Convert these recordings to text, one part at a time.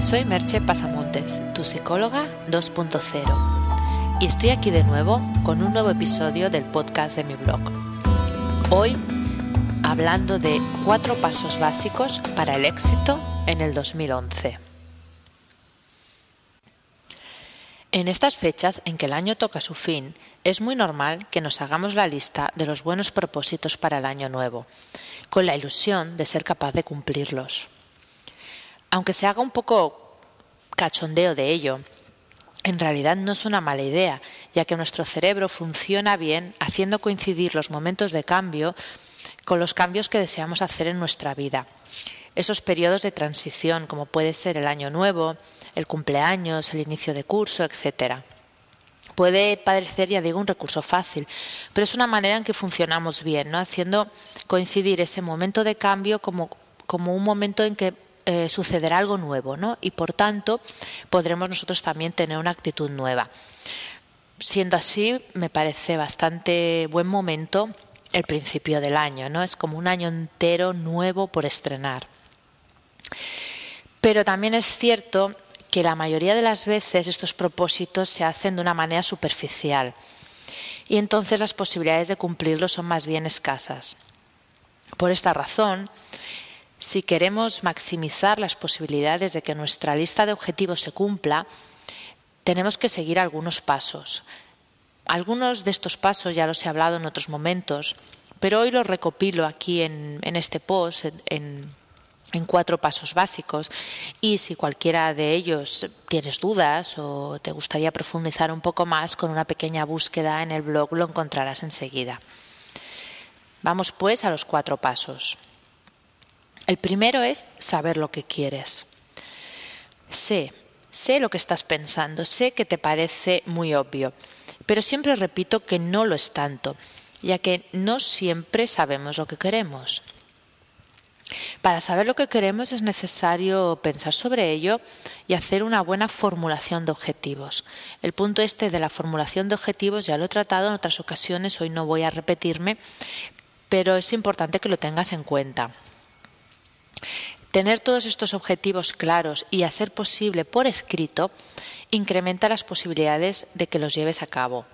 Soy Merche Pasamontes, tu psicóloga 2.0, y estoy aquí de nuevo con un nuevo episodio del podcast de mi blog. Hoy hablando de cuatro pasos básicos para el éxito en el 2011. En estas fechas en que el año toca su fin, es muy normal que nos hagamos la lista de los buenos propósitos para el año nuevo, con la ilusión de ser capaz de cumplirlos. Aunque se haga un poco cachondeo de ello, en realidad no es una mala idea, ya que nuestro cerebro funciona bien haciendo coincidir los momentos de cambio con los cambios que deseamos hacer en nuestra vida. Esos periodos de transición, como puede ser el año nuevo, el cumpleaños, el inicio de curso, etc. Puede parecer, ya digo, un recurso fácil, pero es una manera en que funcionamos bien, ¿no? haciendo coincidir ese momento de cambio como, como un momento en que eh, sucederá algo nuevo, ¿no? Y por tanto podremos nosotros también tener una actitud nueva. Siendo así, me parece bastante buen momento el principio del año, ¿no? Es como un año entero nuevo por estrenar. Pero también es cierto que la mayoría de las veces estos propósitos se hacen de una manera superficial y entonces las posibilidades de cumplirlos son más bien escasas. Por esta razón, si queremos maximizar las posibilidades de que nuestra lista de objetivos se cumpla, tenemos que seguir algunos pasos. Algunos de estos pasos ya los he hablado en otros momentos, pero hoy los recopilo aquí en, este post, en, en cuatro pasos básicos y si cualquiera de ellos tienes dudas o te gustaría profundizar un poco más con una pequeña búsqueda en el blog lo encontrarás enseguida. Vamos pues a los cuatro pasos. El primero es saber lo que quieres. Sé, sé lo que estás pensando, sé que te parece muy obvio, pero siempre repito que no lo es tanto, ya que no siempre sabemos lo que queremos. Para saber lo que queremos es necesario pensar sobre ello y hacer una buena formulación de objetivos. El punto este de la formulación de objetivos ya lo he tratado en otras ocasiones, hoy no voy a repetirme, pero es importante que lo tengas en cuenta. Tener todos estos objetivos claros y a ser posible por escrito incrementa las posibilidades de que los lleves a cabo.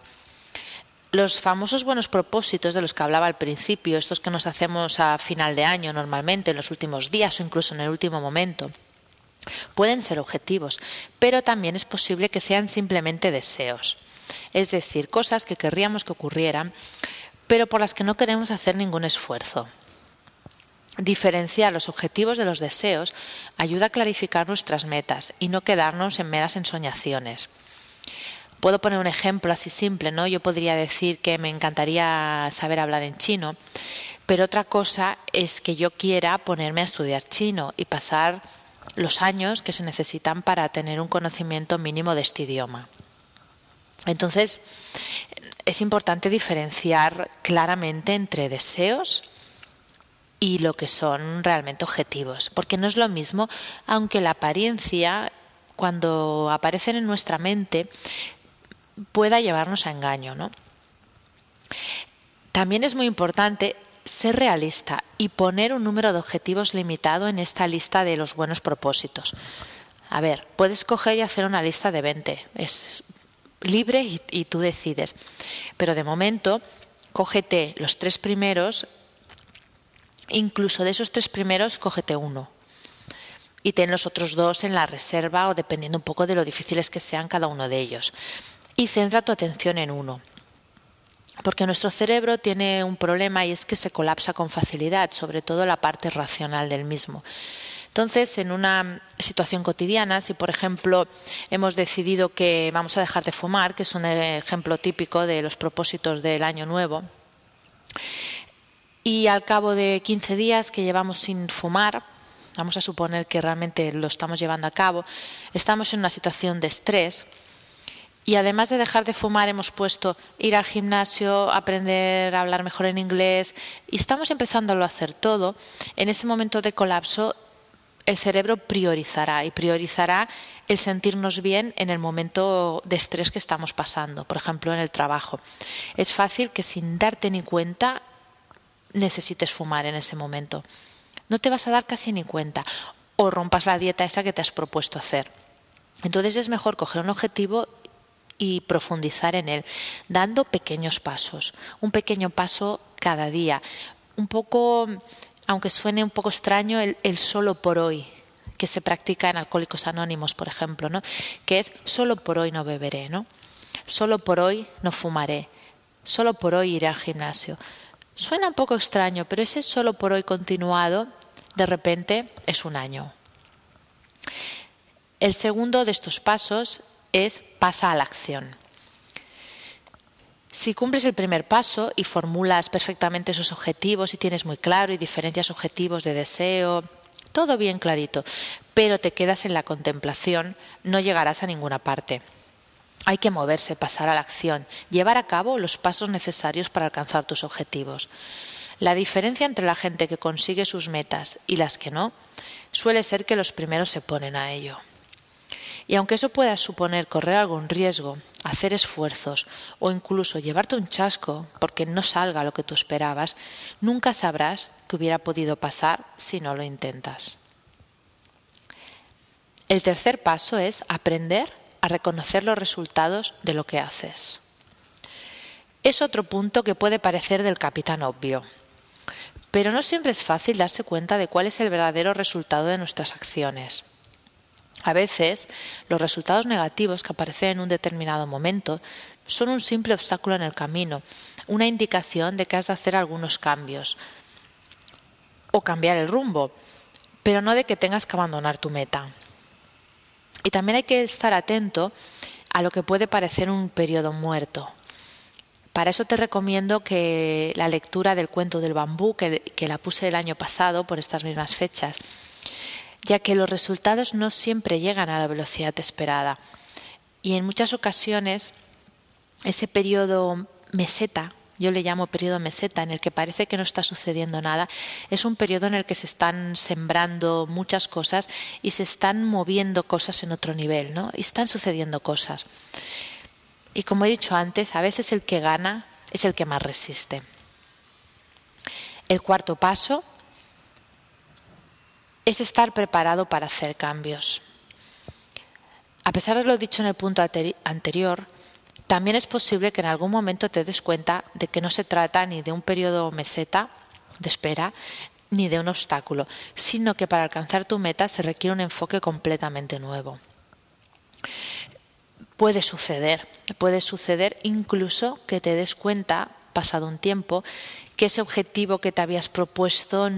Los famosos buenos propósitos de los que hablaba al principio, estos que nos hacemos a final de año normalmente, en los últimos días o incluso en el último momento, pueden ser objetivos, pero también es posible que sean simplemente deseos, es decir, cosas que querríamos que ocurrieran, pero por las que no queremos hacer ningún esfuerzo. Diferenciar los objetivos de los deseos ayuda a clarificar nuestras metas y no quedarnos en meras ensoñaciones. Puedo poner un ejemplo así simple, ¿no? Yo podría decir que me encantaría saber hablar en chino, pero otra cosa es que yo quiera ponerme a estudiar chino y pasar los años que se necesitan para tener un conocimiento mínimo de este idioma. Entonces, es importante diferenciar claramente entre deseos y lo que son realmente objetivos, porque no es lo mismo, aunque la apariencia, cuando aparecen en nuestra mente, pueda llevarnos a engaño. ¿no? También es muy importante ser realista y poner un número de objetivos limitado en esta lista de los buenos propósitos. A ver, puedes coger y hacer una lista de 20, es libre y, y tú decides, pero de momento cógete los tres primeros, incluso de esos tres primeros cógete uno y ten los otros dos en la reserva o dependiendo un poco de lo difíciles que sean cada uno de ellos y centra tu atención en uno. Porque nuestro cerebro tiene un problema y es que se colapsa con facilidad, sobre todo la parte racional del mismo. Entonces, en una situación cotidiana, si por ejemplo hemos decidido que vamos a dejar de fumar, que es un ejemplo típico de los propósitos del año nuevo, y al cabo de 15 días que llevamos sin fumar, vamos a suponer que realmente lo estamos llevando a cabo, estamos en una situación de estrés, y además de dejar de fumar, hemos puesto ir al gimnasio, aprender a hablar mejor en inglés, y estamos empezando a hacer todo. En ese momento de colapso, el cerebro priorizará y priorizará el sentirnos bien en el momento de estrés que estamos pasando, por ejemplo, en el trabajo. Es fácil que sin darte ni cuenta necesites fumar en ese momento. No te vas a dar casi ni cuenta. o rompas la dieta esa que te has propuesto hacer. Entonces es mejor coger un objetivo y profundizar en él, dando pequeños pasos, un pequeño paso cada día, un poco, aunque suene un poco extraño, el, solo por hoy que se practica en Alcohólicos Anónimos, por ejemplo, ¿no? que es solo por hoy no beberé, ¿no? solo por hoy no fumaré, solo por hoy iré al gimnasio. Suena un poco extraño, pero ese solo por hoy continuado, de repente, es un año. El segundo de estos pasos es pasa a la acción. Si cumples el primer paso y formulas perfectamente esos objetivos y tienes muy claro y diferencias objetivos de deseo, todo bien clarito, pero te quedas en la contemplación, no llegarás a ninguna parte. Hay que moverse, pasar a la acción, llevar a cabo los pasos necesarios para alcanzar tus objetivos. La diferencia entre la gente que consigue sus metas y las que no suele ser que los primeros se ponen a ello. Y aunque eso pueda suponer correr algún riesgo, hacer esfuerzos o incluso llevarte un chasco porque no salga lo que tú esperabas, nunca sabrás que hubiera podido pasar si no lo intentas. El tercer paso es aprender a reconocer los resultados de lo que haces. Es otro punto que puede parecer del capitán obvio, pero no siempre es fácil darse cuenta de cuál es el verdadero resultado de nuestras acciones. A veces, los resultados negativos que aparecen en un determinado momento son un simple obstáculo en el camino, una indicación de que has de hacer algunos cambios o cambiar el rumbo, pero no de que tengas que abandonar tu meta. Y también hay que estar atento a lo que puede parecer un periodo muerto. Para eso te recomiendo que la lectura del cuento del bambú, que, que la puse el año pasado por estas mismas fechas, ya que los resultados no siempre llegan a la velocidad esperada. Y en muchas ocasiones ese periodo meseta, yo le llamo periodo meseta, en el que parece que no está sucediendo nada, es un periodo en el que se están sembrando muchas cosas y se están moviendo cosas en otro nivel, ¿no? Y están sucediendo cosas. Y como he dicho antes, a veces el que gana es el que más resiste. El cuarto paso es estar preparado para hacer cambios. A pesar de lo dicho en el punto anterior, también es posible que en algún momento te des cuenta de que no se trata ni de un periodo meseta de espera, ni de un obstáculo, sino que para alcanzar tu meta se requiere un enfoque completamente nuevo. Puede suceder, puede suceder incluso que te des cuenta, pasado un tiempo, que ese objetivo que te habías propuesto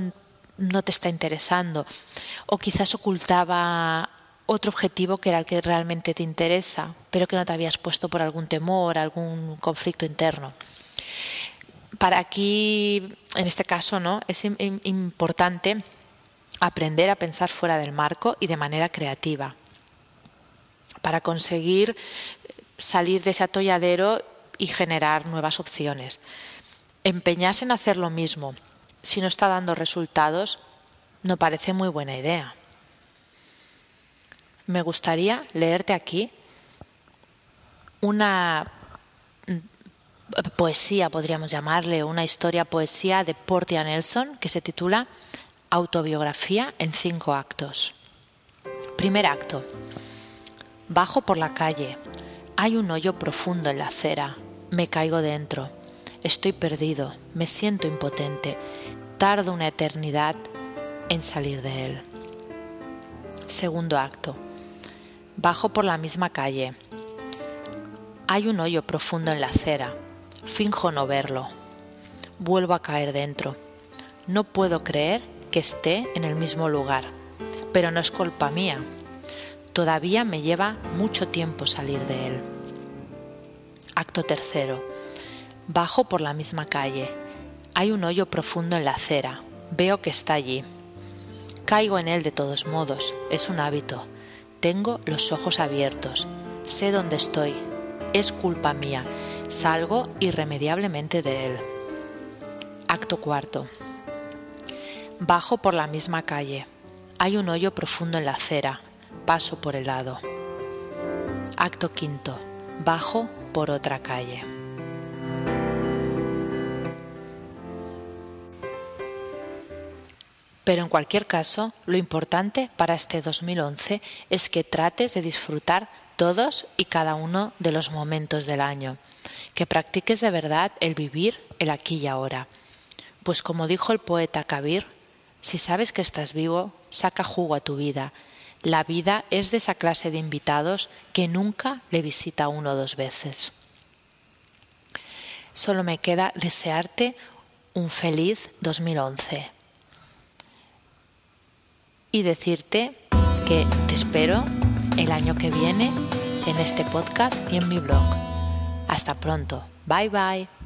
no te está interesando o quizás ocultaba otro objetivo que era el que realmente te interesa, pero que no te habías puesto por algún temor, algún conflicto interno. Para aquí, en este caso, ¿no? es importante aprender a pensar fuera del marco y de manera creativa para conseguir salir de ese atolladero y generar nuevas opciones. Empeñarse en hacer lo mismo si no está dando resultados, no parece muy buena idea. Me gustaría leerte aquí una poesía, podríamos llamarle, una historia poesía de Portia Nelson que se titula Autobiografía en cinco actos. Primer acto. Bajo por la calle. Hay un hoyo profundo en la acera. Me caigo dentro. Estoy perdido. Me siento impotente tardo una eternidad en salir de él. Segundo acto. Bajo por la misma calle. Hay un hoyo profundo en la acera. Finjo no verlo. Vuelvo a caer dentro. No puedo creer que esté en el mismo lugar. Pero no es culpa mía. Todavía me lleva mucho tiempo salir de él. Acto tercero. Bajo por la misma calle hay un hoyo profundo en la acera. Veo que está allí. Caigo en él de todos modos. Es un hábito. Tengo los ojos abiertos. Sé dónde estoy. Es culpa mía. Salgo irremediablemente de él. Acto cuarto. Bajo por la misma calle. Hay un hoyo profundo en la acera. Paso por el lado. Acto quinto. Bajo por otra calle. Pero en cualquier caso, lo importante para este 2011 es que trates de disfrutar todos y cada uno de los momentos del año, que practiques de verdad el vivir el aquí y ahora. Pues como dijo el poeta Kabir, si sabes que estás vivo, saca jugo a tu vida. La vida es de esa clase de invitados que nunca le visita uno o dos veces. Solo me queda desearte un feliz 2011 y decirte que te espero el año que viene en este podcast y en mi blog. Hasta pronto. Bye bye.